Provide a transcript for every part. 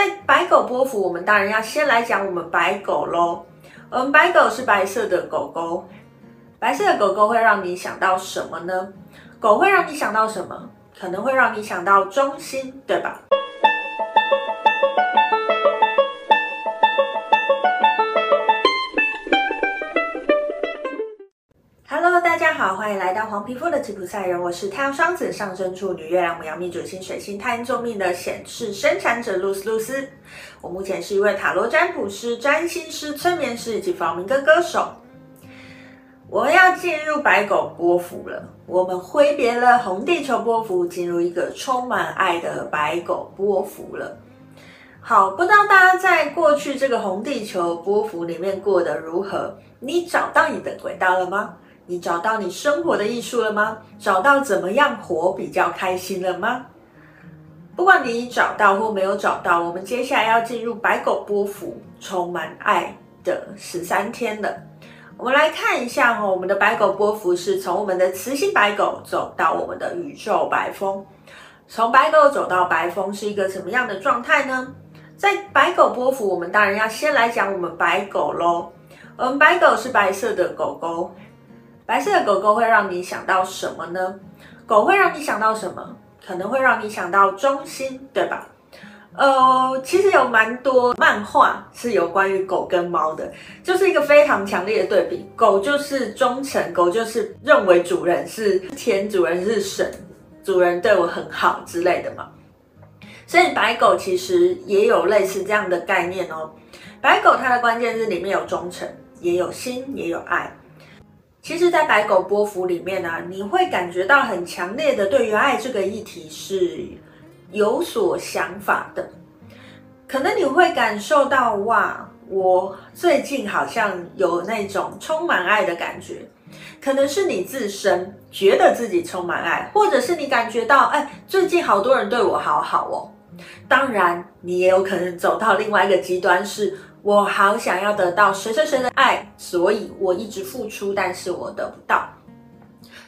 在白狗波幅，我们当然要先来讲我们白狗喽。我们白狗是白色的狗狗，白色的狗狗会让你想到什么呢？狗会让你想到什么？可能会让你想到中心，对吧？迎来到黄皮肤的吉普赛人，我是太阳双子上升处女月亮母羊命主星水星太阴坐命的显示生产者露丝露丝。我目前是一位塔罗占卜师、占星师、催眠师以及访问歌歌手。我要进入白狗波幅了，我们挥别了红地球波幅，进入一个充满爱的白狗波幅了。好，不知道大家在过去这个红地球波幅里面过得如何？你找到你的轨道了吗？你找到你生活的艺术了吗？找到怎么样活比较开心了吗？不管你找到或没有找到，我们接下来要进入白狗波幅，充满爱的十三天了。我们来看一下哦，我们的白狗波幅是从我们的磁性白狗走到我们的宇宙白风。从白狗走到白风是一个什么样的状态呢？在白狗波幅，我们当然要先来讲我们白狗喽。我们白狗是白色的狗狗。白色的狗狗会让你想到什么呢？狗会让你想到什么？可能会让你想到忠心，对吧？呃，其实有蛮多漫画是有关于狗跟猫的，就是一个非常强烈的对比。狗就是忠诚，狗就是认为主人是天，主人是神，主人对我很好之类的嘛。所以白狗其实也有类似这样的概念哦。白狗它的关键字里面有忠诚，也有心，也有爱。其实，在白狗波幅里面呢、你会感觉到很强烈的对于爱这个议题是有所想法的。可能你会感受到，哇，我最近好像有那种充满爱的感觉。可能是你自身觉得自己充满爱，或者是你感觉到，哎，最近好多人对我好好哦。当然，你也有可能走到另外一个极端是。我好想要得到谁谁谁的爱，所以我一直付出，但是我得不到。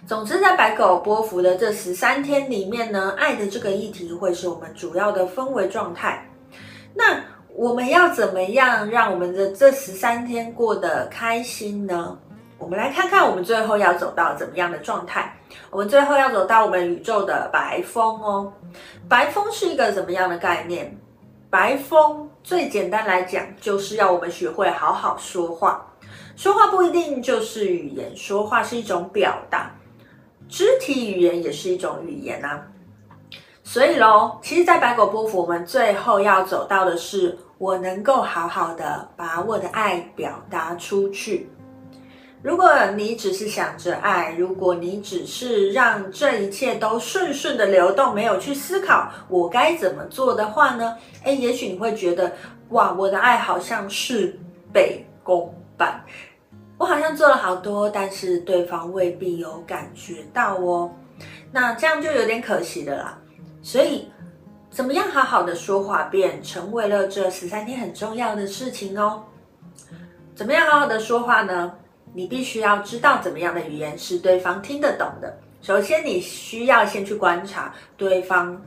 总之，在白狗波幅的这十三天里面呢，爱的这个议题会是我们主要的氛围状态。那我们要怎么样让我们的这十三天过得开心呢？我们来看看我们最后要走到怎么样的状态。我们最后要走到我们宇宙的白风哦。白风是一个怎么样的概念？白风最简单来讲，就是要我们学会好好说话。说话不一定就是语言，说话是一种表达，肢体语言也是一种语言啊。所以喽，其实，在白狗波符，我们最后要走到的是，我能够好好的把我的爱表达出去。如果你只是想着爱，如果你只是让这一切都顺顺的流动，没有去思考我该怎么做的话呢？诶，也许你会觉得，哇，我的爱好像事倍功半，我好像做了好多，但是对方未必有感觉到哦。那这样就有点可惜的啦。所以，怎么样好好的说话，便成为了这十三天很重要的事情哦。怎么样好好的说话呢？你必须要知道怎么样的语言是对方听得懂的。首先，你需要先去观察对方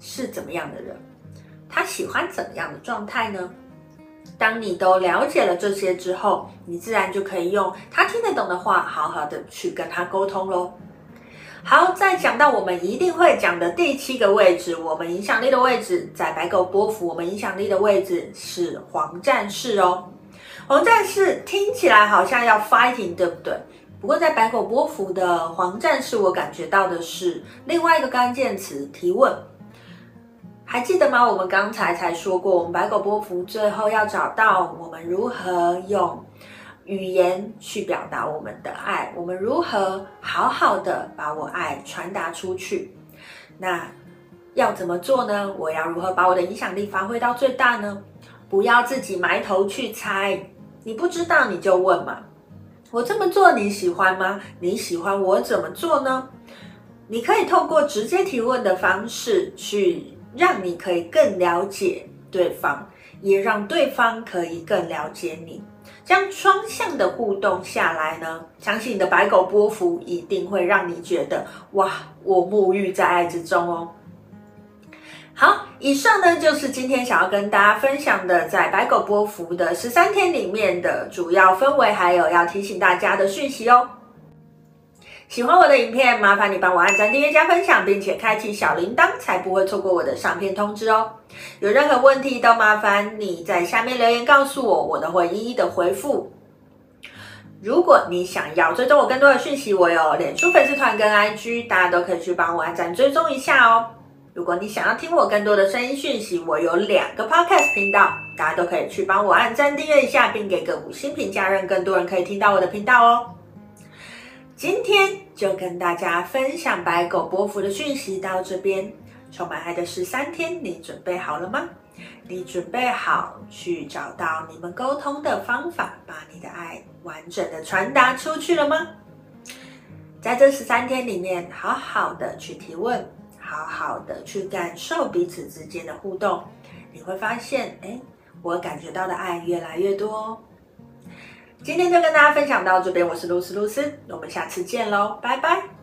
是怎么样的人，他喜欢怎么样的状态呢？当你都了解了这些之后，你自然就可以用他听得懂的话，好好的去跟他沟通喽。好，再讲到我们一定会讲的第七个位置，我们影响力的位置，在白狗波幅，我们影响力的位置是黄战士哦。黄战士听起来好像要 fighting，对不对？不过在白狗波符的黄战士，我感觉到的是另外一个关键词：提问。还记得吗？我们刚才才说过，我们白狗波符最后要找到我们如何用语言去表达我们的爱，我们如何好好的把我爱传达出去。那要怎么做呢？我要如何把我的影响力发挥到最大呢？不要自己埋头去猜。你不知道你就问嘛，我这么做你喜欢吗？你喜欢我怎么做呢？你可以透过直接提问的方式去让你可以更了解对方，也让对方可以更了解你。这样双向的互动下来呢，相信你的白狗波幅一定会让你觉得哇，我沐浴在爱之中哦。好，以上呢就是今天想要跟大家分享的，在白狗波符的十三天里面的主要氛围，还有要提醒大家的讯息哦。喜欢我的影片，麻烦你帮我按赞、订阅、加分享，并且开启小铃铛，才不会错过我的上片通知哦。有任何问题都麻烦你在下面留言告诉我，我都会一一的回复。如果你想要追踪我更多的讯息，我有脸书粉丝团跟 IG，大家都可以去帮我按赞追踪一下哦。如果你想要听我更多的声音讯息，我有两个 podcast 频道，大家都可以去帮我按赞订阅一下，并给个五星评价，让更多人可以听到我的频道哦。今天就跟大家分享白狗波符的讯息到这边，充满爱的十三天，你准备好了吗？你准备好去找到你们沟通的方法，把你的爱完整的传达出去了吗？在这十三天里面，好好的去提问。好好的去感受彼此之间的互动，你会发现，哎，我感觉到的爱越来越多。今天就跟大家分享到这边，我是露丝露丝，我们下次见喽，拜拜。